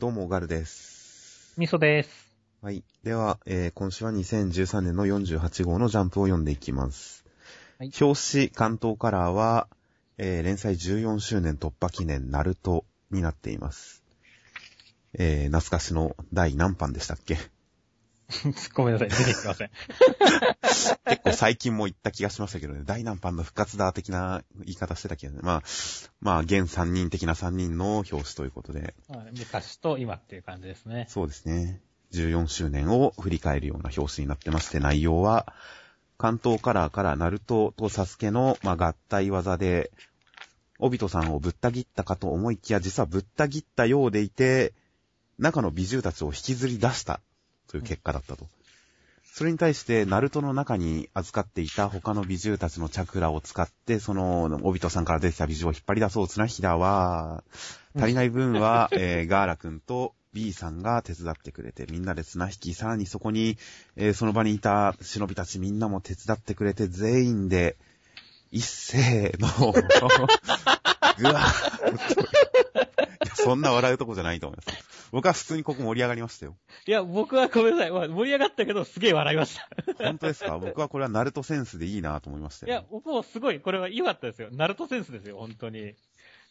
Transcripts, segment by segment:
どうも、ガルです。みそです。はい。では、えー今週は2013年の48号のジャンプを読んでいきます。はい表紙、関東カラーは、えー連載14周年突破記念、ナルトになっています。えー懐かしの第何版でしたっけ？ごめんなさい、出てきません。結構最近も言った気がしましたけどね、第何版の復活だ的な言い方してたけどね。まあ、まあ、現3人的な3人の表紙ということで、はい昔と今っていう感じですね。そうですね。14周年を振り返るような表紙になってまして、内容は、関東カラーからナルトとサスケの、まあ、合体技で、オビトさんをぶった切ったかと思いきや、実はぶった切ったようでいて、中の美獣たちを引きずり出したという結果だったと。それに対して、ナルトの中に預かっていた他の美獣たちのチャクラを使って、その、オビトさんから出てきた美獣を引っ張り出そう、綱引は、足りない分は、えーガーラ君と B さんが手伝ってくれて、みんなで綱引き、さらにそこに、えーその場にいた忍びたちみんなも手伝ってくれて、全員で、一斉の、ぐわーっとそんな笑うとこじゃないと思います。僕は普通にここ盛り上がりましたよ。いや、僕はごめんなさい。まあ盛り上がったけど、すげえ笑いました。本当ですか？僕はこれはナルトセンスでいいなと思いましたよ。いや、僕もすごい、これは良かったですよ。ナルトセンスですよ、本当に。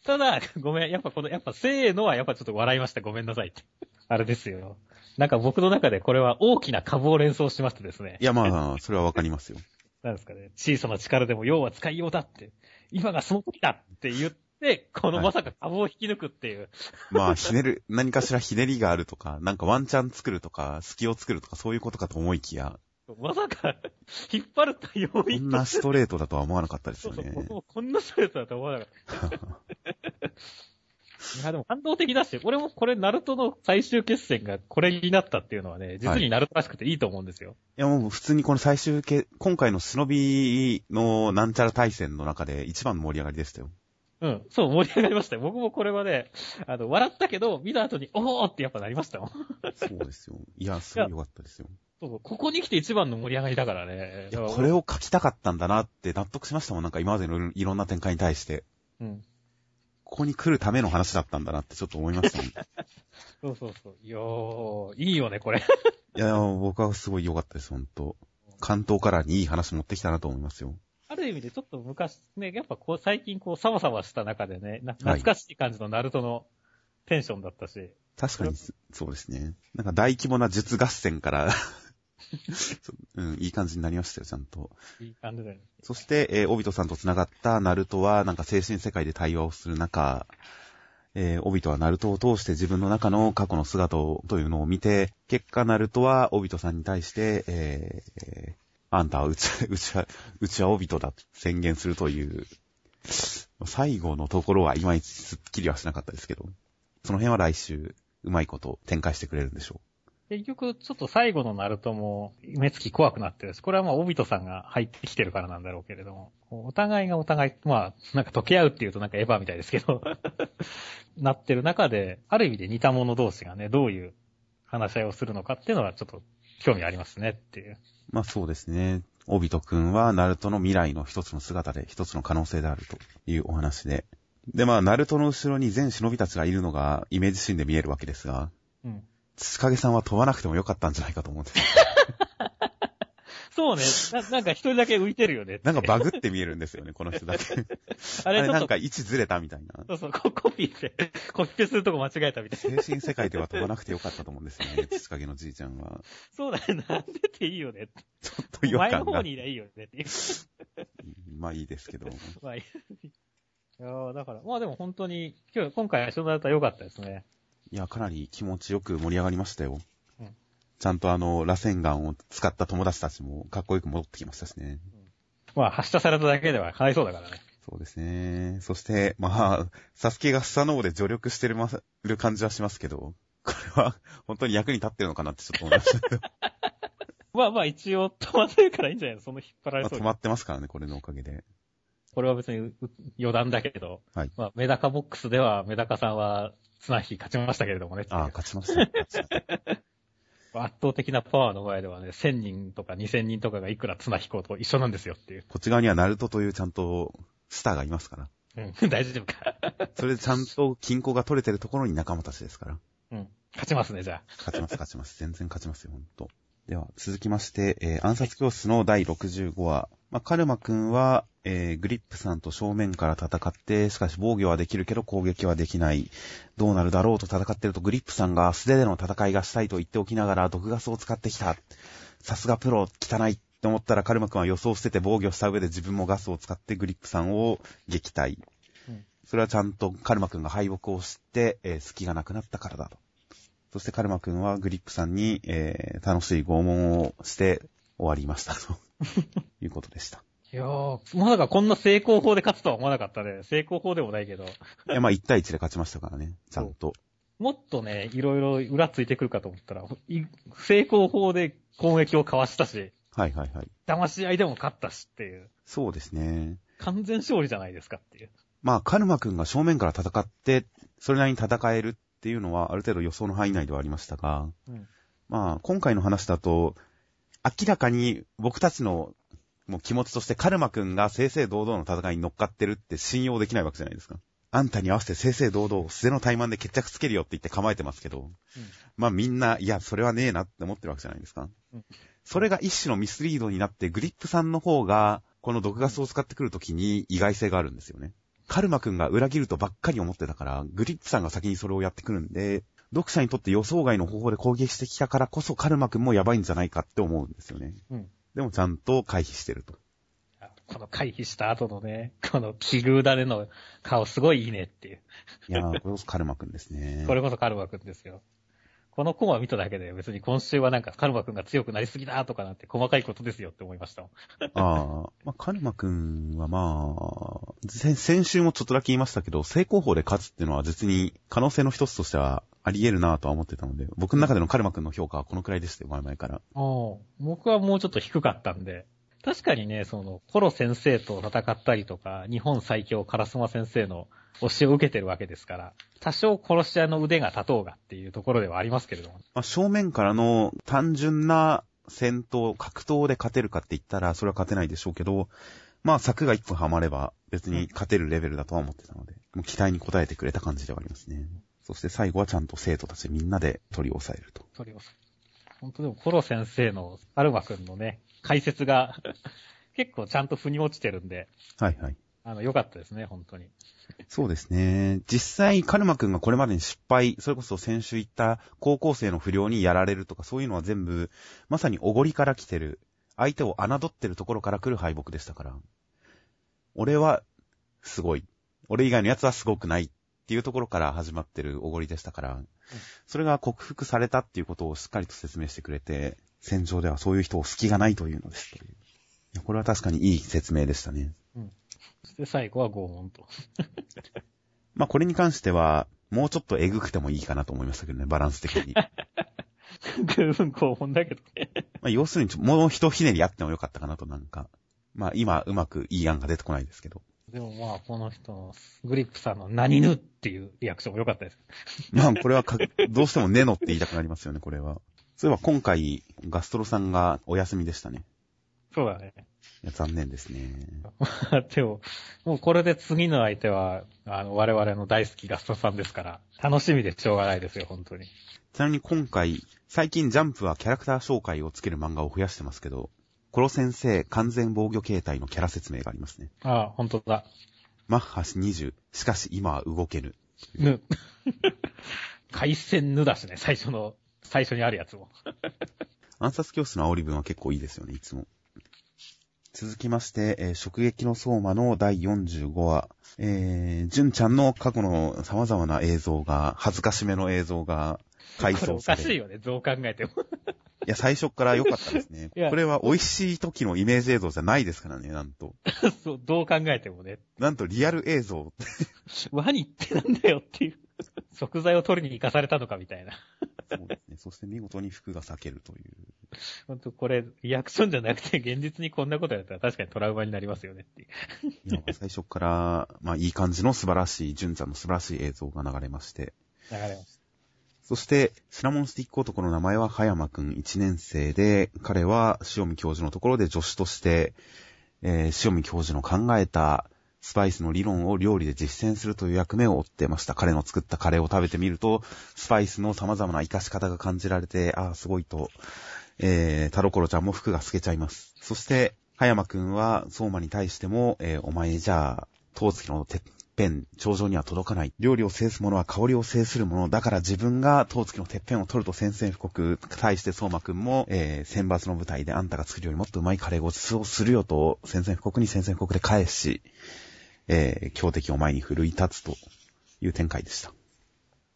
ただ、ごめん、やっぱこの、やっぱせーのはやっぱちょっと笑いました。ごめんなさいって。あれですよ。なんか僕の中でこれは大きな株を連想しましてですねい。や、まあ、それはわかりますよ。なんですかね。小さな力でも要は使いようだって。今がその時だって言って、このはいまさか株を引き抜くっていう。まあ、ひねる、何かしらひねりがあるとか、なんかワンチャン作るとか、隙を作るとか、そういうことかと思いきや、まさか、引っ張ると要こ因んなストレートだとは思わなかったですよねそうそう、。僕もこんなストレートだと思わなかった。いや、でも感動的だし、俺もこれ、ナルトの最終決戦がこれになったっていうのはね、実にナルトらしくていいと思うんですよ。いやもう普通にこの最終形、今回の忍びのなんちゃら対戦の中で一番の盛り上がりでしたよ。うん、そう、盛り上がりましたよ。僕もこれはね、あの、笑ったけど、見た後に、おーってやっぱなりましたもん。そうですよ。いや、すごい良かったですよ。そうそうここに来て一番の盛り上がりだからね。いや、これを書きたかったんだなって納得しましたもん。なんか今までのいろんな展開に対して。うん。ここに来るための話だったんだなってちょっと思いましたもん。い そうそうそう。いやー、いいよね、これ。や、僕はすごい良かったです、本当関東からにいい話持ってきたなと思いますよ。ある意味でちょっと昔、ね、やっぱこう最近こうサワサワした中でね、な懐かしい感じのナルトのテンションだったし、確かに、そうですね。なんか大規模な術合戦から そううん、いい感じになりましたよ、ちゃんと。いい感じだよね。そして、えー、オビトさんと繋がったナルトは、なんか精神世界で対話をする中、えー、オビトはナルトを通して自分の中の過去の姿を、というのを見て、結果ナルトはオビトさんに対して、えーえーあんたはうち、うちは、うちはオビトだと宣言するという、最後のところはいまいちスッキリはしなかったですけど、その辺は来週、うまいこと展開してくれるんでしょう。結局、ちょっと最後のナルトも、目つき怖くなってるし、これはまあ、オビトさんが入ってきてるからなんだろうけれども、お互いがお互い、まあ、なんか溶け合うっていうとなんかエヴァみたいですけど、なってる中で、ある意味で似た者同士がね、どういう話し合いをするのかっていうのはちょっと興味ありますねっていう。う。まあそうですね。オビト君はナルトの未来の一つの姿で、一つの可能性であるというお話で。で、まあ、ナルトの後ろに全忍びたちがいるのがイメージシーンで見えるわけですが、うん。土影さんは飛ばなくてもよかったんじゃないかと思うんです。そうね。ななんか一人だけ浮いてるよね。なんかバグって見えるんですよね、この人だけ。ああれなんか位置ずれたみたいな。そうそう、ココピーで、コピペするとこ間違えたみたいな。精神世界では飛ばなくてよかったと思うんですよね、土影のじいちゃんは。そうだね、なんでっていいよね。ちょっと違和前の感が。方にいりゃいいよねっていう。まあいいですけど。まあいい。いやーだから、まあでも本当に、今日、今回一緒になれたらよかったですね。いや、かなり気持ちよく盛り上がりましたよ。うんちゃんとあの、螺旋岩を使った友達たちもかっこよく戻ってきましたしね。まあ発射されただけではかわいそうだからね。そうですね。そして、まあ、サスケがスサノオで助力してるまる感じはしますけど、これは本当に役に立ってるのかなってちょっと思いましたけど。まあまあ一応止まってるからいいんじゃないの？その引っ張られそうに。まあ止まってますからね、これのおかげで。これは別にう余談だけど、はいまあメダカボックスではメダカさんは綱引き勝ちましたけれどもねああ、勝ちました。勝ちました圧倒的なパワーの前ではね、1000人とか2000人とかがいくら綱引こうと一緒なんですよっていう。こっち側にはナルトというちゃんとスターがいますから。うん、大丈夫か。それでちゃんと均衡が取れてるところに仲間たちですから。うん。勝ちますね、じゃあ。勝ちます、勝ちます。全然勝ちますよ、ほんと。では、続きまして、えー暗殺教室の第65話。まあ、カルマくんは、えーグリップさんと正面から戦って、しかし防御はできるけど攻撃はできない。どうなるだろうと戦ってると、グリップさんが素手での戦いがしたいと言っておきながら、毒ガスを使ってきた。さすがプロ、汚いって思ったら、カルマくんは予想を捨てて防御した上で自分もガスを使ってグリップさんを撃退。うんそれはちゃんとカルマくんが敗北を知って、えー隙がなくなったからだと。そしてカルマくんはグリップさんに、えー楽しい拷問をして終わりましたということでした。いやー、まさかこんな成功法で勝つとは思わなかったね。成功法でもないけど。いや、まあ1対1で勝ちましたからね、ちゃんと。もっとね、いろいろ裏ついてくるかと思ったら、い成功法で攻撃をかわしたし、はいはいはい。騙し合いでも勝ったしっていう、そうですね。完全勝利じゃないですかっていう。まあ、カルマくんが正面から戦って、それなりに戦えるっていうのは、ある程度予想の範囲内ではありましたが、うんまあ、今回の話だと、明らかに僕たちのもう気持ちとしてカルマくんが正々堂々の戦いに乗っかってるって信用できないわけじゃないですか。あんたに合わせて正々堂々、素手の怠慢で決着つけるよって言って構えてますけど、まあみんな、いや、それはねえなって思ってるわけじゃないですか。うんそれが一種のミスリードになって、グリップさんの方が、この毒ガスを使ってくるときに意外性があるんですよね。カルマくんが裏切るとばっかり思ってたから、グリップさんが先にそれをやってくるんで、読者にとって予想外の方法で攻撃してきたからこそカルマくんもやばいんじゃないかって思うんですよね。うん。でもちゃんと回避してると。この回避した後のね、この奇遇だねの顔すごいいいねっていう。いやー、これこそカルマくんですね。これこそカルマくんですよ。このコマ見ただけで別に今週はなんかカルマくんが強くなりすぎだとかなんて細かいことですよって思いました。ああ、まあ、カルマくんはまあ、先先週もちょっとだけ言いましたけど、正攻法で勝つっていうのは実に可能性の一つとしてはあり得るなとは思ってたので、僕の中でのカルマくんの評価はこのくらいでしたよ、前々から。僕はもうちょっと低かったんで、確かにね、その、コロ先生と戦ったりとか、日本最強カラスマ先生の教えを受けてるわけですから、多少殺し屋の腕が立とうがっていうところではありますけれども。まあ、正面からの単純な戦闘、格闘で勝てるかって言ったら、それは勝てないでしょうけど、まあ、柵が一個はまれば、別に勝てるレベルだとは思ってたので、もう期待に応えてくれた感じではありますね。そして最後はちゃんと生徒たちみんなで取り押さえると。それを。本当でもコロ先生のアルマくんのね、解説が 結構ちゃんと腑に落ちてるんで、はいはい。あの、良かったですね、本当に。そうですね。実際、カルマくんがこれまでに失敗、それこそ先週言った高校生の不良にやられるとか、そういうのは全部、まさにおごりから来てる、相手を侮ってるところから来る敗北でしたから。俺は、すごい。俺以外の奴はすごくないっていうところから始まってるおごりでしたから、それが克服されたっていうことをしっかりと説明してくれて、戦場ではそういう人を隙がないというのですという。いやこれは確かにいい説明でしたね。そして最後は拷問と。まあこれに関しては、もうちょっとえぐくてもいいかなと思いましたけどね、バランス的に。十分拷問だけどね。まあ要するにもう一ひねりあってもよかったかなとなんか。まあ今うまくいい案が出てこないですけど。でもまあ、この人の、グリップさんの何ぬっていうリアクションも良かったです。まあこれはかどうしてもネノって言いたくなりますよね、これは。そういえば今回、ガストロさんがお休みでしたね。そうだね。いや残念ですね。でも、もうこれで次の相手は、あの、我々の大好きガストさんですから、楽しみでしょうがないですよ、本当に。ちなみに今回、最近ジャンプはキャラクター紹介をつける漫画を増やしてますけど、コロ先生完全防御形態のキャラ説明がありますね。ああ、本当だ。マッハ20、しかし今は動けぬ。ぬ。回線ぬだしね、最初の、最初にあるやつも。暗殺教室の煽り文は結構いいですよね、いつも。続きまして、えー、食撃の相馬の第45話。えー、純ちゃんの過去の様々な映像が、恥ずかしめの映像が回想される。いかしいよね、どう考えても。や、最初から良かったですね。これは美味しい時のイメージ映像じゃないですからね、なんと。そう、どう考えてもね。なんとリアル映像。ワニってなんだよっていう。食材を取りに行かされたのかみたいな。そうですね。そして見事に服が裂けるという。ほんとこれ、リアクションじゃなくて現実にこんなことやったら確かにトラウマになりますよねっていう。いや、最初から、まあいい感じの素晴らしい、純ちゃんの素晴らしい映像が流れまして。流れましそして、シナモンスティック男の名前は葉山くん1年生で、彼は塩見教授のところで助手として、えー塩見教授の考えたスパイスの理論を料理で実践するという役目を負ってました。彼の作ったカレーを食べてみると、スパイスの様々な活かし方が感じられて、ああ、すごいと、えー、タロコロちゃんも服が透けちゃいます。そして、葉山くんは、相馬に対しても、えーお前じゃあ、当月のてっぺん、頂上には届かない。料理を制す者は香りを制する者。だから自分が当月のてっぺんを取ると宣戦布告。対して相馬くんも、えー選抜の舞台であんたが作るよりもっとうまいカレーごちそうするよと、宣戦布告に宣戦布告で返し、えー強敵を前に奮い立つという展開でした。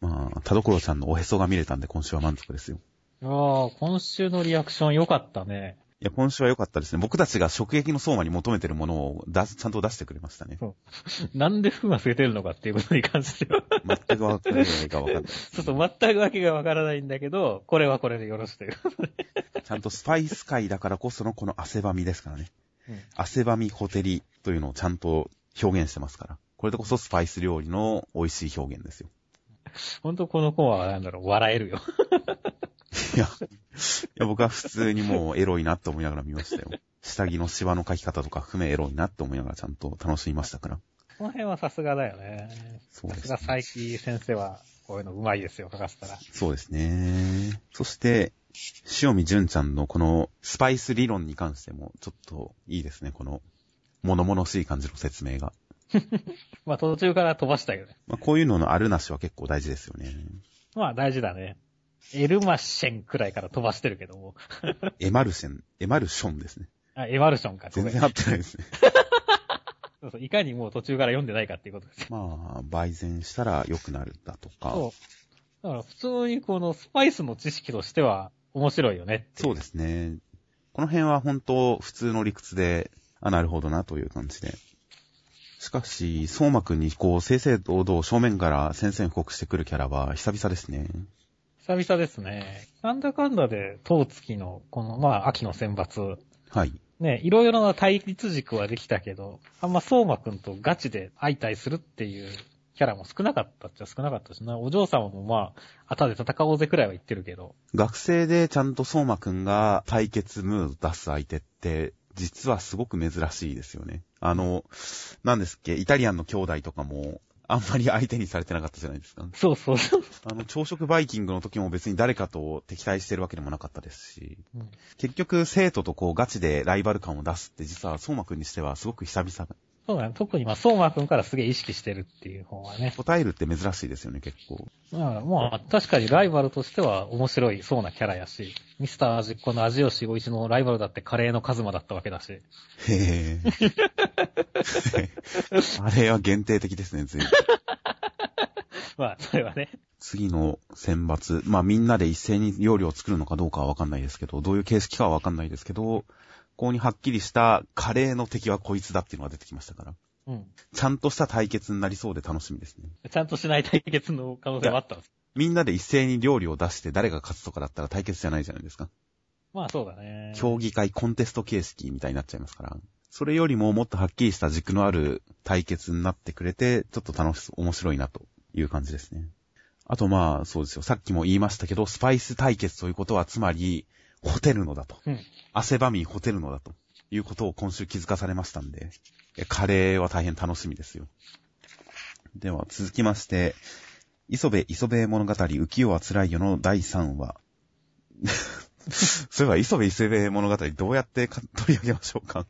まあ、田所ちゃんのおへそが見れたんで今週は満足ですよ。ああ、今週のリアクション良かったね。いや、今週は良かったですね。僕たちが食撃の相馬に求めてるものをちゃんと出してくれましたね。なんで服が透けてるのかっていうことに関しては。全くわかんないかわかんない。ちょっと全くわけがわからないんだけど、これはこれでよろしいということで。ちゃんとスパイス界だからこそのこの汗ばみですからね。うん汗ばみホテリというのをちゃんと表現してますから。これでこそスパイス料理の美味しい表現ですよ。本当この子はなんだろう、笑えるよ。いや、いや僕は普通にもうエロいなって思いながら見ましたよ。下着のシワの描き方とか含めエロいなって思いながらちゃんと楽しみましたから。この辺はさすがだよね。そうですねさすが佐伯先生は、こういうのうまいですよ、書かせたら。そうですね。そして、塩見純ちゃんのこのスパイス理論に関してもちょっといいですね。この物々しい感じの説明が。まあ途中から飛ばしたけどね。まあ、こういうののあるなしは結構大事ですよね。まあ大事だね。エルマッシェンくらいから飛ばしてるけども。エマルシェン、エマルションですね。あ、エマルションか。全然合ってないですね。そうそういかにもう途中から読んでないかっていうことですよ。まあ、倍前したら良くなるだとか。そう。だから普通にこのスパイスの知識としては面白いよねっていそうですね。この辺は本当普通の理屈で、あ、なるほどなという感じで。しかし、相馬くんにこう、正々堂々正面から宣戦布告してくるキャラは久々ですね。久々ですね。なんだかんだで、当月の、この、まあ、秋の選抜。はい。ね、いろいろな対立軸はできたけど、あんま相馬くんとガチで相対するっていうキャラも少なかったっちゃ少なかったしな。お嬢様もまあ、後で戦おうぜくらいは言ってるけど。学生でちゃんと相馬くんが対決ムード出す相手って、実はすごく珍しいですよね。あの、何ですっけ、イタリアンの兄弟とかも、あんまり相手にされてなかったじゃないですか。そうそうそう。あの、朝食バイキングの時も別に誰かと敵対してるわけでもなかったですし、うん結局生徒とこうガチでライバル感を出すって実は相馬くんにしてはすごく久々。そうだね。特にまあ、相馬くんからすげえ意識してるっていう方はね。答えるって珍しいですよね、結構。まあ、まあ、確かにライバルとしては面白いそうなキャラやし、ミスター味っ子の味吉五一のライバルだってカレーのカズマだったわけだし。へえ。あれは限定的ですね、随分。まあ、それはね。次の選抜、まあみんなで一斉に料理を作るのかどうかはわかんないですけど、どういう形式かはわかんないですけど、ここにはっきりしたカレーの敵はこいつだっていうのが出てきましたから、うん。ちゃんとした対決になりそうで楽しみですね。ちゃんとしない対決の可能性はあったんです。みんなで一斉に料理を出して誰が勝つとかだったら対決じゃないじゃないですか。まあそうだね。競技会コンテスト形式みたいになっちゃいますから。それよりももっとはっきりした軸のある対決になってくれて、ちょっと楽しそう、面白いなという感じですね。あとまあ、そうですよ。さっきも言いましたけど、スパイス対決ということは、つまり、ホテるのだと。うん。汗ばみホテるのだと。いうことを今週気づかされましたんで、えカレーは大変楽しみですよ。では、続きまして、磯部磯部物語浮世は辛いよの第3話。そういえば、磯部磯部物語どうやってか取り上げましょうか？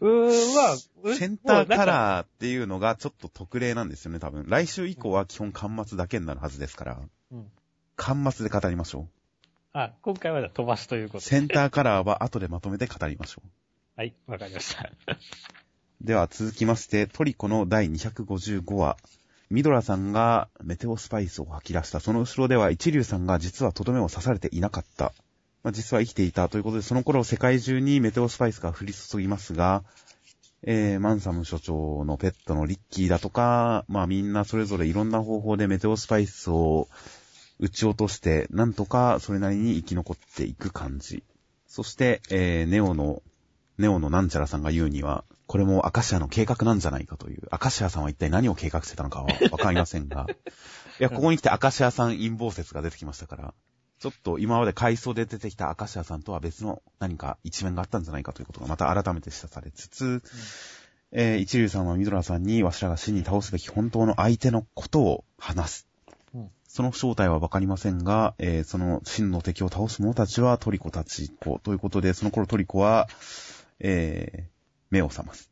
うーん、まあ、うセンターカー。ラーっていうのがちょっと特例なんですよね、多分。来週以降は基本端末だけになるはずですから、うん。端末で語りましょう。あ、今回は飛ばしということで。センターカラーは後でまとめて語りましょう。はい、わかりました。では続きまして、トリコの第255話。ミドラさんがメテオスパイスを吐き出した。その後ろでは一流さんが実はとどめを刺されていなかった。まあ、実は生きていたということで、その頃世界中にメテオスパイスが降り注ぎますが、えー、マンサム所長のペットのリッキーだとか、まあみんなそれぞれいろんな方法でメテオスパイスを撃ち落として、なんとかそれなりに生き残っていく感じ。そして、えー、ネオのネオのなんちゃらさんが言うには、これもアカシアの計画なんじゃないかという、アカシアさんは一体何を計画してたのかはわかりませんが、いや、ここに来てアカシアさん陰謀説が出てきましたから、ちょっと今まで回想で出てきたアカシアさんとは別の何か一面があったんじゃないかということがまた改めて示唆されつつ、えー、一流さんはミドラーさんにわしらが真に倒すべき本当の相手のことを話す。うんその正体はわかりませんが、えーその真の敵を倒す者たちはトリコたち子ということで、その頃トリコは、えー目を覚ます。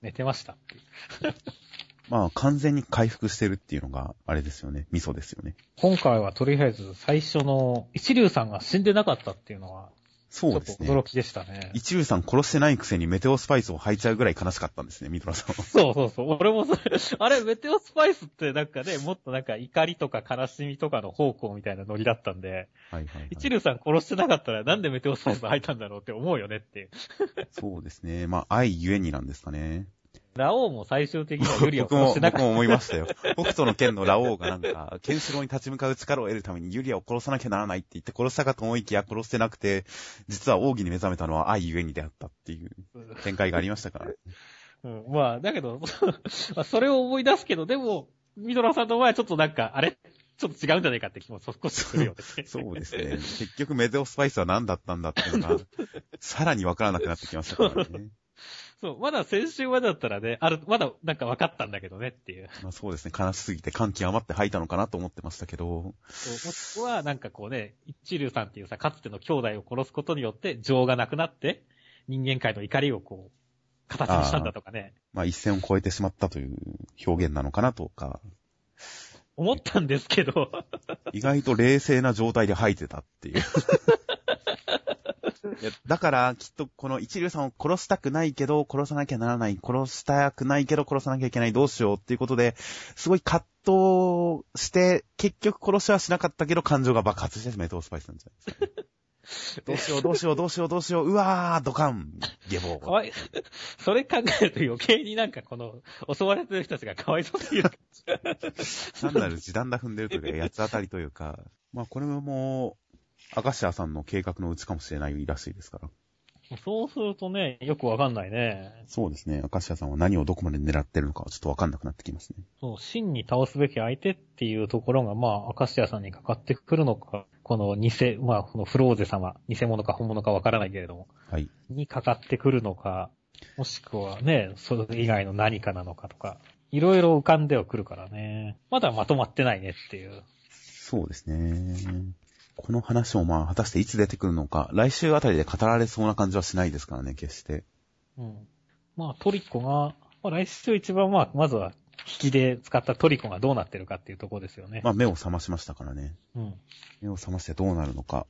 寝てましたっていう。まあ、完全に回復してるっていうのが、あれですよね。ミソですよね。今回はとりあえず最初の一流さんが死んでなかったっていうのは、そうですね。驚きでしたね。一流さん殺してないくせにメテオスパイスを吐いちゃうぐらい悲しかったんですね、ミドラさんは。そうそうそう。俺もそれ、あれ、メテオスパイスってなんかね、もっとなんか怒りとか悲しみとかの方向みたいなノリだったんで、はいはい、はい。一流さん殺してなかったらなんでメテオスパイス入ったんだろうって思うよねっていう。そうですね。まあ、愛ゆえになんですかね。ラオウも最終的にはユリアを僕も、殺してなかっ僕も思いましたよ。北斗の剣のラオウがなんか、ケンシロウに立ち向かう力を得るためにユリアを殺さなきゃならないって言って殺したかと思いきや殺してなくて、実は奥義に目覚めたのは愛ゆえにであったっていうた。展開がありましたから。うん、まあ、だけど、まあそれを思い出すけど、でも、ミドラさんの前はちょっとなんか、あれ？ちょっと違うんじゃないかって気も少しするよね。そうですね。結局メテオスパイスは何だったんだっていうのが、さらにわからなくなってきましたからね。そう、まだ先週までだったらね、ある、まだなんか分かったんだけどねっていう。まあそうですね。悲しすぎて感極まって吐いたのかなと思ってましたけど、そうもしくは、なんかこうね、一流さんっていうさ、かつての兄弟を殺すことによって情がなくなって、人間界の怒りをこう、形にしたんだとかね、まあ一線を越えてしまったという表現なのかなとか、思ったんですけど、意外と冷静な状態で吐いてたっていう。いやだから、きっとこの一流さんを殺したくないけど、殺さなきゃならない、殺したくないけど、殺さなきゃいけない、どうしようっていうことで、すごい葛藤して、結局殺しはしなかったけど、感情が爆発してメトースパイスなんじゃないですか。どうしよう、どうしよう、どうしよう、どうしよう、うわー、ドカン、ゲボかわい、それ考えると余計になんかこの、襲われてる人たちがかわいそうすぎる。単なる時短だ踏んでるというか、八つ当たりというか、まあこれももう、アカシアさんの計画のうちかもしれないらしいですから。そうするとね、よくわかんないね。そうですね。アカシアさんは何をどこまで狙ってるのかはちょっとわかんなくなってきますね。そう、真に倒すべき相手っていうところが、まあ、アカシアさんにかかってくるのか、この偽、まあ、このフローゼ様、偽物か本物かわからないけれども、はい。にかかってくるのか、もしくはね、それ以外の何かなのかとか、いろいろ浮かんではくるからね。まだまとまってないねっていう。そうですね。この話もまあ、果たしていつ出てくるのか、来週あたりで語られそうな感じはしないですからね、決して。うん。まあ、トリコが、まあ、来週一番まあ、まずは、引きで使ったトリコがどうなってるかっていうところですよね。まあ、目を覚ましましたからね。うん。目を覚ましてどうなるのか。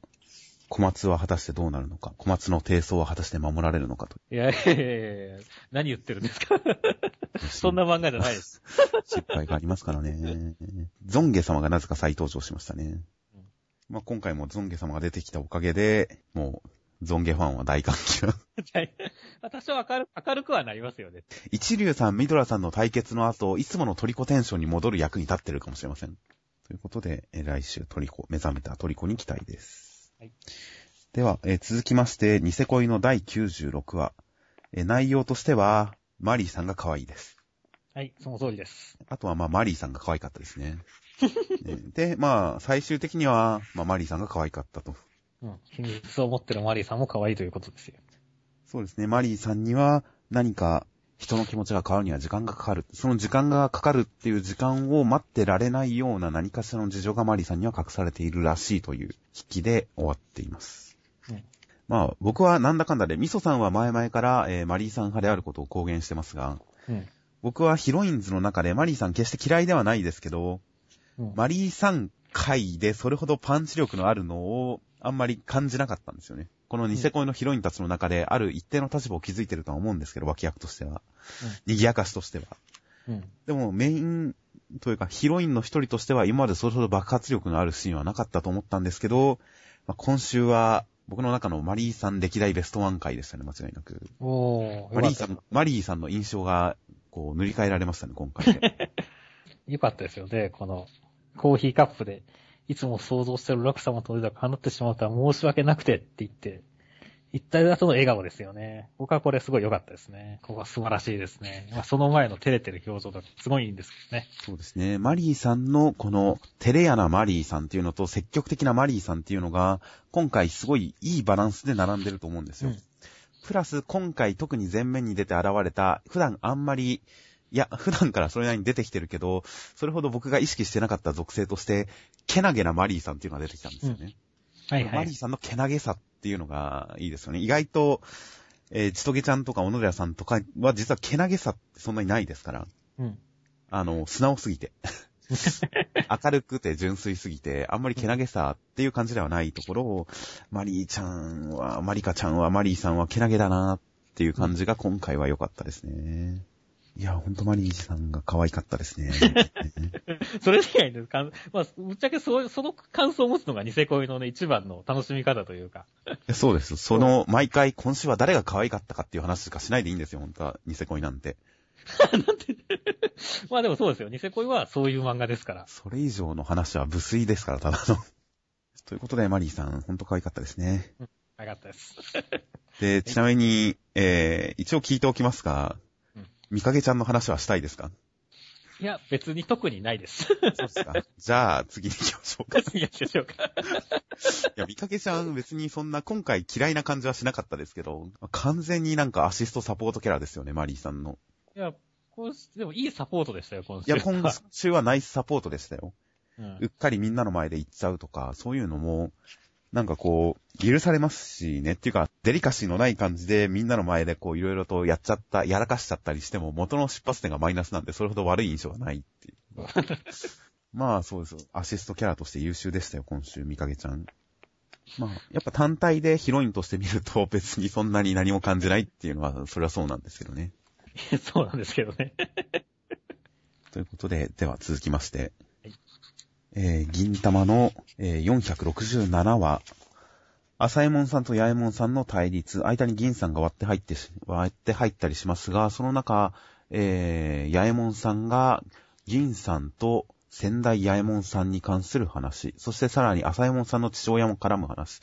小松は果たしてどうなるのか。小松の低層は果たして守られるのかと。いやいやいやいや何言ってるんですか？そんな漫画じゃないです。失敗がありますからね。ゾンゲ様がなぜか再登場しましたねうん。まあ、今回もゾンゲ様が出てきたおかげで、もう、ゾンゲファンは大歓喜な。多少明る明るくはなりますよね。一流さん、ミドラさんの対決の後、いつものトリコテンションに戻る役に立ってるかもしれません。ということで、え来週トリコ、目覚めたトリコに期待です。はいでは、えー続きまして、ニセ恋の第96話。えー内容としては、マリーさんが可愛いです。はい、その通りです。あとは、まあ、マリーさんが可愛かったですね。ねで、まあ、最終的には、まあ、マリーさんが可愛かったと。うん。秘密を持ってるマリーさんも可愛いということですよ。そうですね。マリーさんには何か人の気持ちが変わるには時間がかかる。その時間がかかるっていう時間を待ってられないような何かしらの事情がマリーさんには隠されているらしいという筆記で終わっています。うんまあ僕はなんだかんだで、ミソさんは前々から、えーマリーさん派であることを公言してますが、うん。僕はヒロインズの中でマリーさん決して嫌いではないですけど、うん。マリーさん回でそれほどパンチ力のあるのをあんまり感じなかったんですよね。このニセ恋のヒロインたちの中である一定の立場を築いてるとは思うんですけど、脇役としては。賑やかしとしては。うん。でもメインというかヒロインの一人としては今までそれほど爆発力のあるシーンはなかったと思ったんですけど、まあ、今週は僕の中のマリーさん歴代ベストワン回でしたね、間違いなく。おー、マリーさん、マリーさんの印象がこう塗り替えられましたね、今回で。た よかったですよね、この、コーヒーカップで、いつも想像してる落差も取れたか放ってしまうとは申し訳なくてって言って、一体後の笑顔ですよね。僕はこれすごい良かったですね。ここは素晴らしいですね。まあ、その前の照れてる表情とかすごいいいんですけどね。そうですね。マリーさんのこのテレアなマリーさんっていうのと積極的なマリーさんっていうのが今回すごいいいバランスで並んでると思うんですよ。プラス今回特に前面に出て現れた、普段あんまり、いや、普段からそれなりに出てきてるけど、それほど僕が意識してなかった属性として、けなげなマリーさんっていうのが出てきたんですよね。はいはい。マリーさんのけなげさっていうのがいいですよね。意外と、えー、ちとげちゃんとか小野寺さんとかは実はけなげさってそんなにないですから、うん。あの、素直すぎて。明るくて純粋すぎて、あんまりけなげさっていう感じではないところを、マリーちゃんは、マリカちゃんは、マリーさんはけなげだなっていう感じが今回は良かったですね。いや、ほんとマリーさんが可愛かったですね。それ以外の感、まあ、ぶっちゃけそう、その感想を持つのがニセ恋のね、一番の楽しみ方というか。そうです。その、毎回今週は誰が可愛かったかっていう話しかしないでいいんですよ、本当は。ニセ恋 なんて。まあでもそうですよ。ニセ恋はそういう漫画ですから。それ以上の話は無粋ですから、ただの。ということで、マリーさん、ほんと可愛かったですね。よかったです。で、ちなみに、えー、一応聞いておきますがうん、みかげちゃんの話はしたいですか？いや、別に特にないです。そうですか。じゃあ、次に行きましょうか。い次行きましょうか。や、みかげちゃん別にそんな今回嫌いな感じはしなかったですけど、完全になんかアシストサポートキャラですよね、マリーさんの。いや、今週でもいいサポートでしたよ、今週。いや、今週はナイスサポートでしたよ。うんうっかりみんなの前で言っちゃうとか、そういうのも、なんかこう、許されますしね、っていうか、デリカシーのない感じでみんなの前でこういろいろとやっちゃった、やらかしちゃったりしても、元の出発点がマイナスなんで、それほど悪い印象はないっていう。まあそうです。アシストキャラとして優秀でしたよ、今週、みかげちゃん。まあ、やっぱ単体でヒロインとして見ると別にそんなに何も感じないっていうのは、それはそうなんですけどね。そうなんですけどね。ということで、では続きまして。えー、銀玉の、えー467話。浅右衛門さんと八右衛門さんの対立。間に銀さんが割って入って、割って入ったりしますが、その中、えー、八右衛門さんが銀さんと仙台八右衛門さんに関する話。そしてさらに浅右衛門さんの父親も絡む話。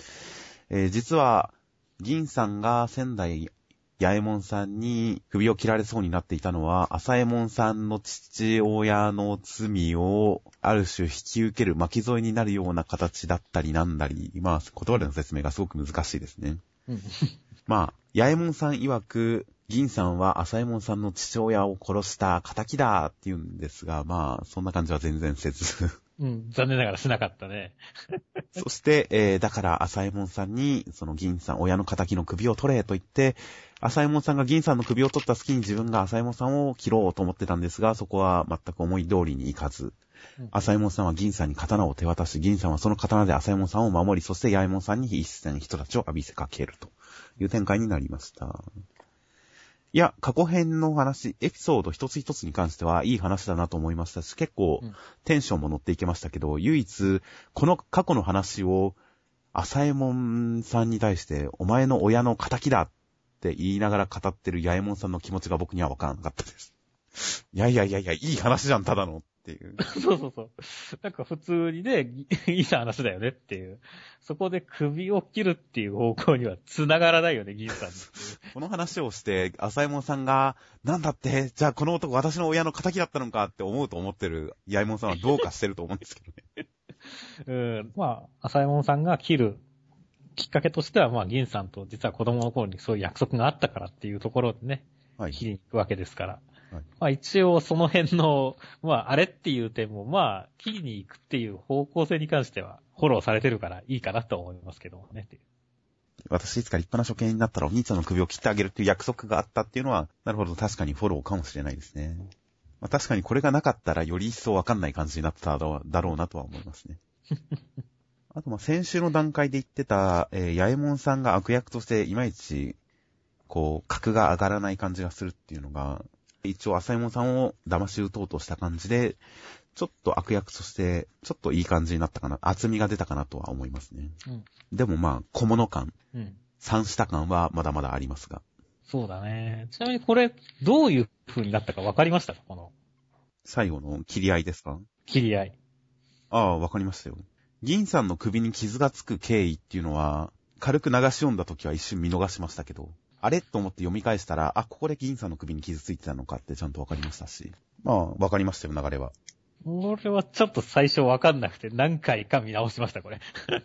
えー、実は、銀さんが仙台八右衛門さんに首を切られそうになっていたのは、浅右衛門さんの父親の罪を、ある種引き受ける巻き添えになるような形だったりなんだり、まあ、言葉での説明がすごく難しいですね。うん。まあ、八右衛門さん曰く、銀さんは浅右衛門さんの父親を殺した仇だって言うんですが、まあ、そんな感じは全然せず。うん、残念ながらしなかったね。そして、えー、だから、浅右衛門さんに、その銀さん、親の仇の首を取れと言って、浅右衛門さんが銀さんの首を取った隙に自分が浅右衛門さんを切ろうと思ってたんですが、そこは全く思い通りにいかず。うん、浅右衛門さんは銀さんに刀を手渡し、銀さんはその刀で浅右衛門さんを守り、そして八右衛門さんに一戦人たちを浴びせかけると。いう展開になりました。いや、過去編の話、エピソード一つ一つに関してはいい話だなと思いましたし、結構うん。テンションも乗っていけましたけど、唯一、この過去の話を、浅右衛門さんに対して、お前の親の仇だって言いながら語ってる八右衛門さんの気持ちが僕にはわからなかったです。いやいやいやいや、いい話じゃん、ただのっていう。そうそうそう。なんか普通にね、いい話だよねっていう。そこで首を切るっていう方向には繋がらないよね、銀さん。この話をして、浅右衛門さんが、なんだって、じゃあこの男私の親の仇だったのかって思うと思ってる八右衛門さんはどうかしてると思うんですけどね。うん。まあ、浅右衛門さんが切るきっかけとしては、まあ、銀さんと実は子供の頃にそういう約束があったからっていうところでね、はい。切りに行くわけですから。はいまあ一応その辺の、まああれっていう点も、まあ切りに行くっていう方向性に関してはフォローされてるからいいかなと思いますけどもね。っていう私いつか立派な処刑になったらお兄ちゃんの首を切ってあげるっていう約束があったっていうのは、なるほど確かにフォローかもしれないですね。まあ、確かにこれがなかったらより一層わかんない感じになっただろうなとは思いますね。あとまあ先週の段階で言ってた、えー、八右衛門さんが悪役としていまいち、こう、格が上がらない感じがするっていうのが、一応浅右衛門さんを騙し討とうとした感じで、ちょっと悪役として、ちょっといい感じになったかな、厚みが出たかなとは思いますね。でもまあ、小物感、うん。うん。三下感はまだまだありますが。そうだね。ちなみにこれ、どういう風になったか分かりましたか？この最後の切り合いですか？切り合い。ああ、わかりましたよ。銀さんの首に傷がつく経緯っていうのは、軽く流し読んだ時は一瞬見逃しましたけど、あれと思って読み返したら、あ、ここで銀さんの首に傷ついてたのかってちゃんとわかりましたし。まあ、わかりましたよ、流れは。俺はちょっと最初分かんなくて何回か見直しました、これ。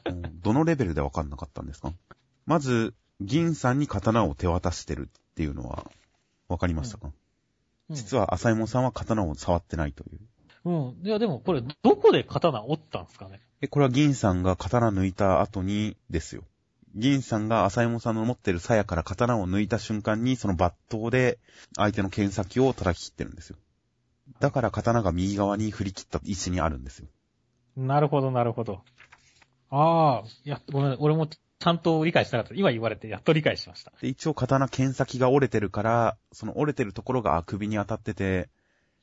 うんどのレベルでわかんなかったんですか？まず、銀さんに刀を手渡してるっていうのは、わかりましたか、うん、実は浅山さんは刀を触ってないという。うん。いや、でもこれ、どこで刀折ったんですかね？え、これは銀さんが刀抜いた後にですよ。銀さんが浅山さんの持ってる鞘から刀を抜いた瞬間に、その抜刀で相手の剣先を叩き切ってるんですよ。だから刀が右側に振り切った位置にあるんですよ。なるほど、なるほど。ああ、いや、ごめん、俺もちゃんと理解してなかった。今言われてやっと理解しました。で、一応刀剣先が折れてるから、その折れてるところが首に当たってて、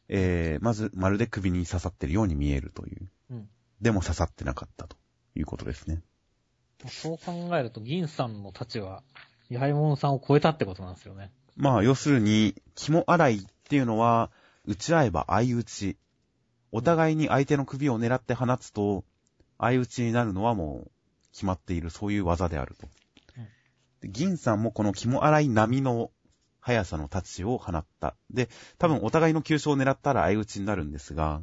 えー、まず、まるで首に刺さってるように見えるという。うん。でも刺さってなかったということですね。そう考えると、銀さんの太刀は、八重門さんを超えたってことなんですよね。まあ、要するに、肝洗いっていうのは、打ち合えば相打ち。お互いに相手の首を狙って放つと、相打ちになるのはもう決まっている、そういう技であると。で銀さんもこの肝洗い並みの速さの太刀を放った。で、多分お互いの急所を狙ったら相打ちになるんですが、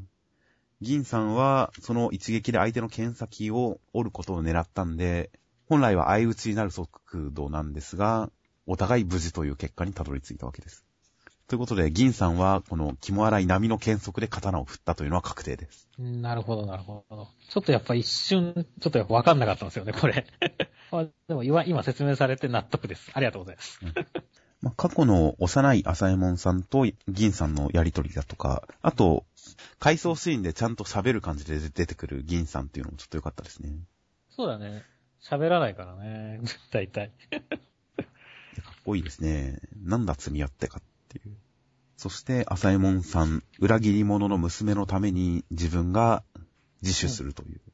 銀さんはその一撃で相手の剣先を折ることを狙ったんで、本来は相打ちになる速度なんですが、お互い無事という結果にたどり着いたわけです。ということで、銀さんはこの肝洗い並みの剣速で刀を振ったというのは確定です。なるほど、なるほど。ちょっとやっぱ一瞬、ちょっとやっぱ分かんなかったんですよね、これ。あでも今、今説明されて納得です。ありがとうございます。まあ、過去の幼い浅右衛門さんと銀さんのやりとりだとか、あと、回想シーンでちゃんと喋る感じで出てくる銀さんっていうのもちょっと良かったですね。そうだね。喋らないからね。大体。かっこいいですね。なんだ積み合ってかっていう。そして、浅右衛門さん、裏切り者の娘のために自分が自首するという。うん。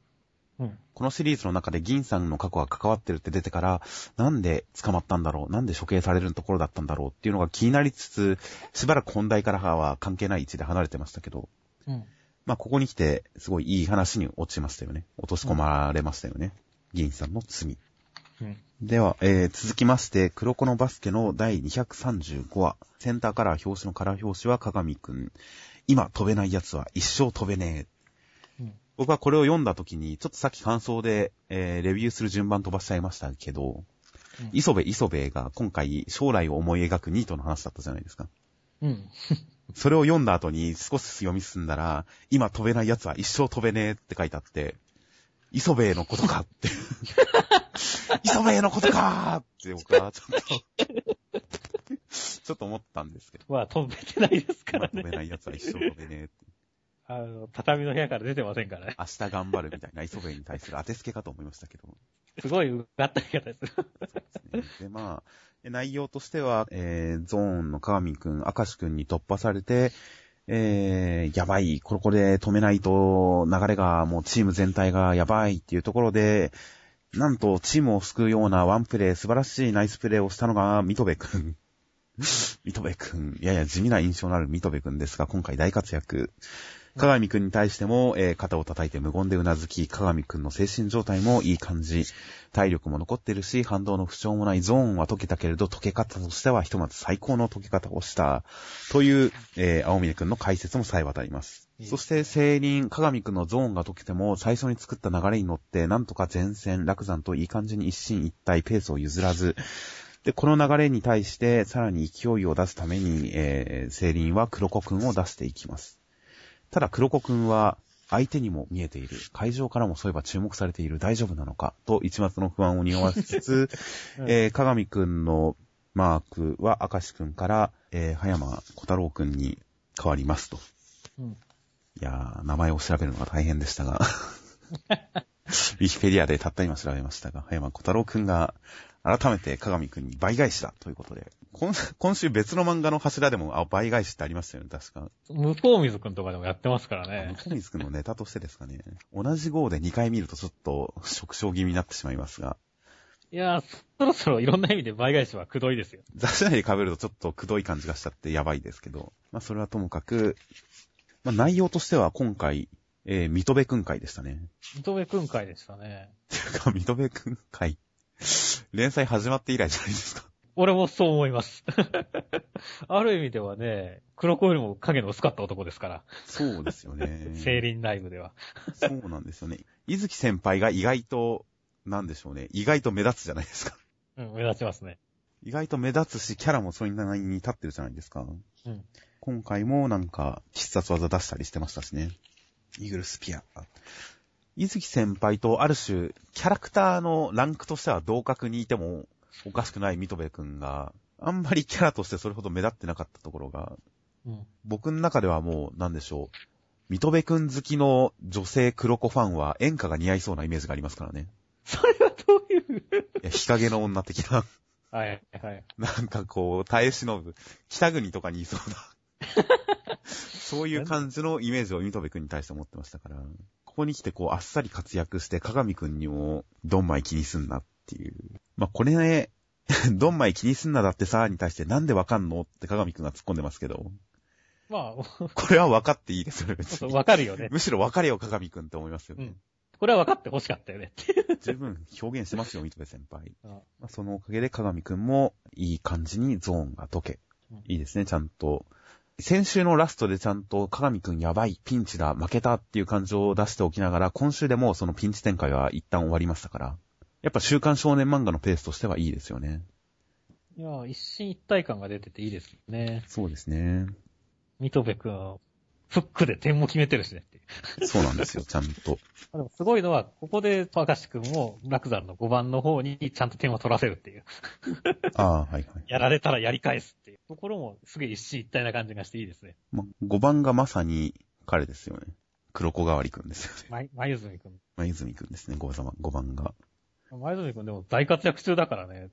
このシリーズの中で銀さんの過去が関わってるって出てから、なんで捕まったんだろう？なんで処刑されるところだったんだろうっていうのが気になりつつ、しばらく本題からは関係ない位置で離れてましたけど、うん。まあ、ここに来て、すごいいい話に落ちましたよね。落とし込まれましたよね。銀さんの罪。うん。では、えー続きまして、黒子のバスケの第235話。センターカラー表紙のカラー表紙は鏡くん。今飛べない奴は一生飛べねえ。うん僕はこれを読んだ時に、ちょっとさっき感想で、えーレビューする順番飛ばしちゃいましたけど、うん磯部磯部が今回将来を思い描くニートの話だったじゃないですか。うん。それを読んだ後に少し読み進んだら、今飛べない奴は一生飛べねえって書いてあって、磯部のことかって。磯部のことかって僕はちょっと、ちょっと思ったんですけど。まあ、飛べてないですからね。今飛べない奴は一生飛べねえって。あの、畳の部屋から出てませんからね。明日頑張るみたいな磯部に対する当てつけかと思いましたけど。すごいうがった言い方です。ですね。で、まあ、内容としては、えー、ゾーンの鏡くん、明石くんに突破されて、えー、やばい、これこれ止めないと流れがもうチーム全体がやばいっていうところで、なんとチームを救うようなワンプレー、素晴らしいナイスプレーをしたのが、ミトベくん。ミトベくん。やや地味な印象のあるミトベくんですが、今回大活躍。鏡くんに対しても、えー肩を叩いて無言でうなずき、鏡くんの精神状態もいい感じ。体力も残ってるし、反動の不調もないゾーンは解けたけれど、解け方としてはひとまず最高の解け方をした。という、えー青峰くんの解説もさえ渡ります。そして、聖輪、鏡くんのゾーンが解けても、最初に作った流れに乗って、なんとか前線、落山といい感じに一進一退、ペースを譲らず、で、この流れに対して、さらに勢いを出すために、えー、聖輪は黒子くんを出していきます。ただ黒子くんは、相手にも見えている。会場からもそういえば注目されている。大丈夫なのかと一末の不安を匂わせつつ、う んえー、鏡くんのマークは明石くんから、えー、葉山小太郎くんに変わりますと。うん。いやー、名前を調べるのが大変でしたが。ウィキペディアでたった今調べましたが、葉山小太郎くんが改めて鏡くんに倍返しだということで、今今週別の漫画の柱でもあ倍返しってありましたよね、確か。向こう水くんとかでもやってますから向ね。こう水くんのネタとしてですかね。同じ号で2回見るとちょっと触傷気味になってしまいますが、いやー、そろそろいろんな意味で倍返しはくどいですよ。雑誌内で被るとちょっとくどい感じがしちゃってやばいですけど、まあそれはともかく、まあ内容としては今回、えー、水戸部くん会でしたね。認めくん会でしたね。ていうか、水戸部くん会、連載始まって以来じゃないですか。俺もそう思います。ある意味ではね、黒子よりも影の薄かった男ですから。そうですよね。聖輪内部では。そうなんですよね。伊月先輩が意外と、なんでしょうね。意外と目立つじゃないですか。うん、目立ちますね。意外と目立つし、キャラもそれなりに立ってるじゃないですか。うん。今回もなんか、必殺技出したりしてましたしね。イーグルスピア。伊月先輩とある種、キャラクターのランクとしては同格にいてもおかしくないミトベ君が、あんまりキャラとしてそれほど目立ってなかったところが、うん。僕の中ではもう、なんでしょう。ミトベ君好きの女性黒子ファンは演歌が似合いそうなイメージがありますからね。それはどういういや日陰の女的な、はい、はい。なんかこう、耐え忍ぶ、北国とかにいそうな。そういう感じのイメージをミトベ君に対して持ってましたから、ここに来てこう、あっさり活躍して、鏡君にも、ドンマイ気にすんなっていう。まあ、これね、ドンマイ気にすんなだってさ、に対してなんでわかんのって鏡君が突っ込んでますけど、まあ、これは分かっていいですよね、別に。わかるよね。むしろ分かれよ、鏡君って思いますよね。うん。これは分かって欲しかったよね。十分表現してますよ、ミトベ先輩。うんまあ、そのおかげで鏡くんもいい感じにゾーンが解けうん。いいですね、ちゃんと。先週のラストでちゃんと鏡くんやばい、ピンチだ、負けたっていう感情を出しておきながら、今週でもうそのピンチ展開は一旦終わりましたから。やっぱ週刊少年漫画のペースとしてはいいですよね。いや、一進一体感が出てていいですね。そうですね。ミトベ君は、フックで点も決めてるしね。そうなんですよ、ちゃんと。でもすごいのは、ここで、高橋君も、ラクザルの5番の方にちゃんと点を取らせるっていう。ああ、はいはい。やられたらやり返すっていうところも、すげえ一進一体な感じがしていいですね。ま、5番がまさに彼ですよね。黒子代わりくんですよね。ま、まゆずみ君。まゆずみくんですね、5番 ,5 番が。まゆずみ君でも大活躍中だからね。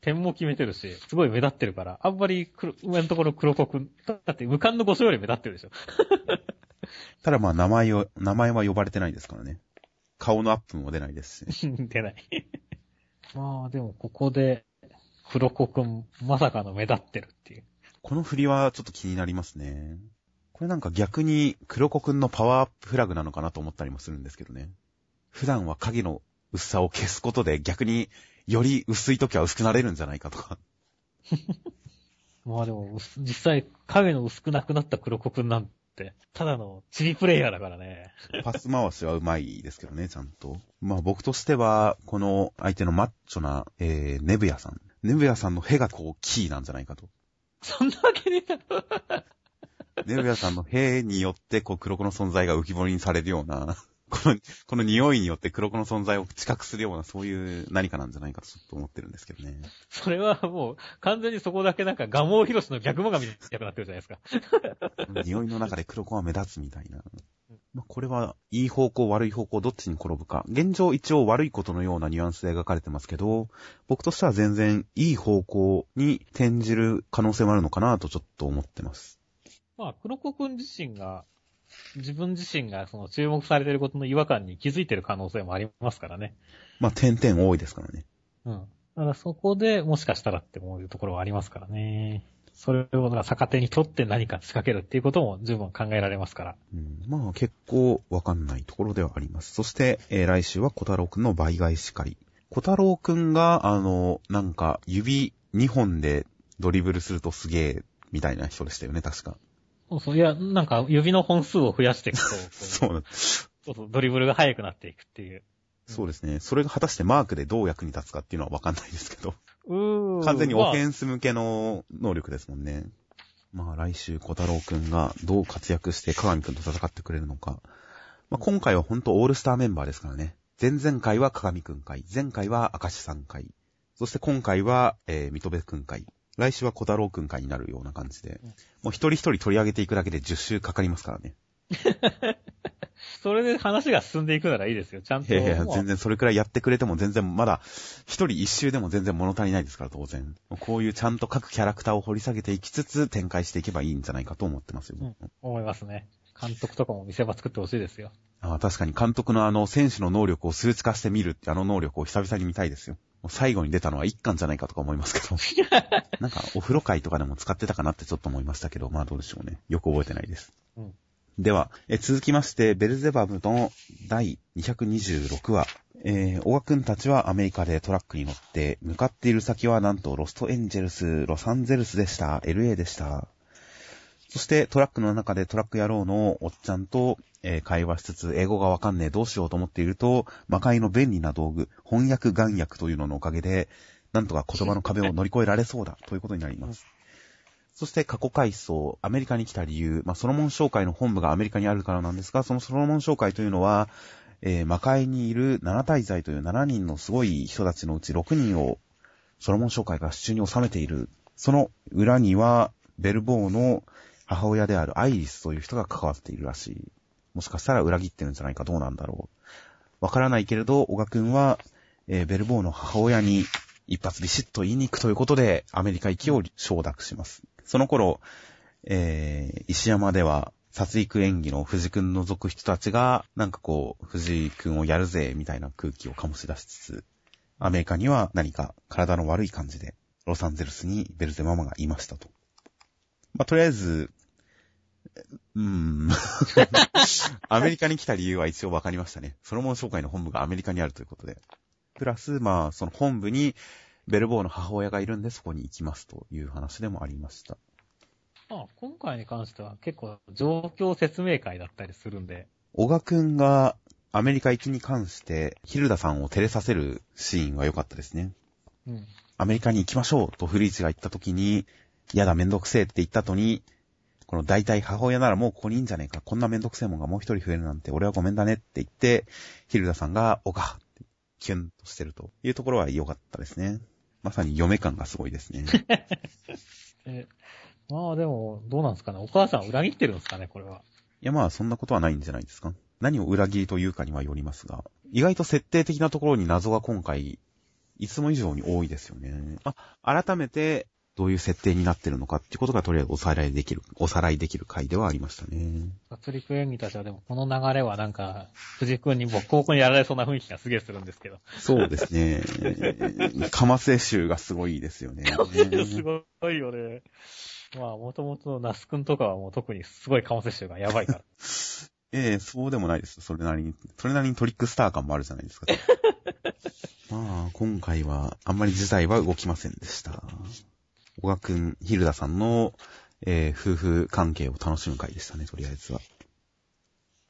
点も決めてるし、すごい目立ってるから、あんまり黒上のところ黒子くん、だって無冠の5勝より目立ってるでしょ。ただまあ名前を、名前は呼ばれてないですからね。顔のアップも出ないですし。出ない。まあでもここで、黒子くん、まさかの目立ってるっていう。この振りはちょっと気になりますね。これなんか逆に黒子くんのパワーアップフラグなのかなと思ったりもするんですけどね。普段は影の薄さを消すことで逆により薄い時は薄くなれるんじゃないかとか。まあでも、薄実際、影の薄くなくなった黒子くんなんて、ただのチビプレイヤーだからね。パス回しはうまいですけどね、ちゃんと。まあ僕としては、この相手のマッチョな、えー、ネブヤさん。ネブヤさんのヘがこうキーなんじゃないかと。そんなわけねえだろ。ネブヤさんのヘによって、こう黒子の存在が浮き彫りにされるような、この、この匂いによって黒子の存在を知覚するような、そういう何かなんじゃないかとちょっと思ってるんですけどね。それはもう、完全にそこだけなんか、ガモーヒロシの逆もが見たくなってるじゃないですか。匂いの中で黒子は目立つみたいな。まあ、これは、いい方向、悪い方向、どっちに転ぶか。現状一応悪いことのようなニュアンスで描かれてますけど、僕としては全然いい方向に転じる可能性もあるのかなとちょっと思ってます。まあ、黒子くん自身が、自分自身がその注目されてることの違和感に気づいてる可能性もありますからね。まあ、点々多いですからね。うん。だからそこでもしかしたらって思うところはありますからね。それを逆手に取って何か仕掛けるっていうことも十分考えられますから。うん、まあ結構わかんないところではあります。そして、えー来週は小太郎くんの倍返し会。小太郎くんが、あの、なんか指2本でドリブルするとすげえ、みたいな人でしたよね、確か。そうそう。いや、なんか指の本数を増やしていくと、そうなんそうそうドリブルが速くなっていくっていう。そうですね。それが果たしてマークでどう役に立つかっていうのはわかんないですけど。うーん。完全にオフェンンス向けの能力ですもんね。まあ来週小太郎くんがどう活躍して鏡くんと戦ってくれるのか。まあ今回は本当オールスターメンバーですからね。前々回は鏡くん会、前回は明石さん会、そして今回は、えー、水戸部くん会。来週は小太郎くん会になるような感じで。もう一人一人取り上げていくだけで10週かかりますからね。それで話が進んでいくならいいですよ。ちゃんと。いやいや、全然それくらいやってくれても全然まだ、一人一周でも全然物足りないですから、当然。こういうちゃんと各キャラクターを掘り下げていきつつ展開していけばいいんじゃないかと思ってますよ。うん思いますね。監督とかも見せ場作ってほしいですよ。ああ確かに監督のあの、選手の能力を数値化してみるってあの能力を久々に見たいですよ。最後に出たのは一巻じゃないかとか思いますけど。なんか、お風呂会とかでも使ってたかなってちょっと思いましたけど、まあどうでしょうね。よく覚えてないです。うんでは、え続きまして、ベルゼバブの第226話。えー、小川くんたちはアメリカでトラックに乗って、向かっている先はなんとロストエンジェルス、ロサンゼルスでした。LA でした。そしてトラックの中でトラック野郎のおっちゃんと、えー会話しつつ英語がわかんねえどうしようと思っていると、魔界の便利な道具、翻訳眼訳というののおかげで、なんとか言葉の壁を乗り越えられそうだということになります。そして過去回想、アメリカに来た理由、まあ、ソロモン商会の本部がアメリカにあるからなんですが、そのソロモン商会というのは、えー、魔界にいる七大罪という7人のすごい人たちのうち6人をソロモン商会が手中に収めている。その裏には、ベルボーの母親であるアイリスという人が関わっているらしい。もしかしたら裏切ってるんじゃないかどうなんだろう。わからないけれど、小賀くんは、えー、ベルボーの母親に一発ビシッと言いに行くということで、アメリカ行きを承諾します。その頃、えー、石山では、殺戮演技の藤くん除く人たちが、なんかこう、藤くんをやるぜ、みたいな空気を醸し出しつつ、アメリカには何か体の悪い感じで、ロサンゼルスにベルゼママがいましたと。まあ、とりあえず、うーん。アメリカに来た理由は一応わかりましたね。ソロモン商会の本部がアメリカにあるということで。プラス、まあ、その本部にベルボーの母親がいるんでそこに行きますという話でもありました。まあ、今回に関しては結構状況説明会だったりするんで。小賀くんがアメリカ行きに関して、ヒルダさんを照れさせるシーンは良かったですね。うん。アメリカに行きましょうとフリーチが言った時に、やだめんどくせえって言った後に、この大体母親ならもうここにいいんじゃねえか。こんなめんどくせえもんがもう一人増えるなんて俺はごめんだねって言って、ヒルダさんが、おかキュンとしてるというところは良かったですね。まさに嫁感がすごいですね。え、まあでも、どうなんですかね。お母さん裏切ってるんですかね、これは。いやまあそんなことはないんじゃないですか。何を裏切りというかにはよりますが、意外と設定的なところに謎が今回、いつも以上に多いですよね。あ、改めて、どういう設定になってるのかっていうことがとりあえずおさらいできる、おさらいできる回ではありましたね。殺戮演技たちはでもこの流れはなんか、藤君にボコボコにやられそうな雰囲気がすげえするんですけど。そうですね。かませ集がすごいですよね。すごいよね。まあ、もともとのナス君とかはもう特にすごいかませ集がやばいから。ええそうでもないです。それなりに、それなりにトリックスター感もあるじゃないですか。まあ、今回は、あんまり事態は動きませんでした。小川くん、ヒルダさんの、えー、夫婦関係を楽しむ会でしたね、とりあえずは。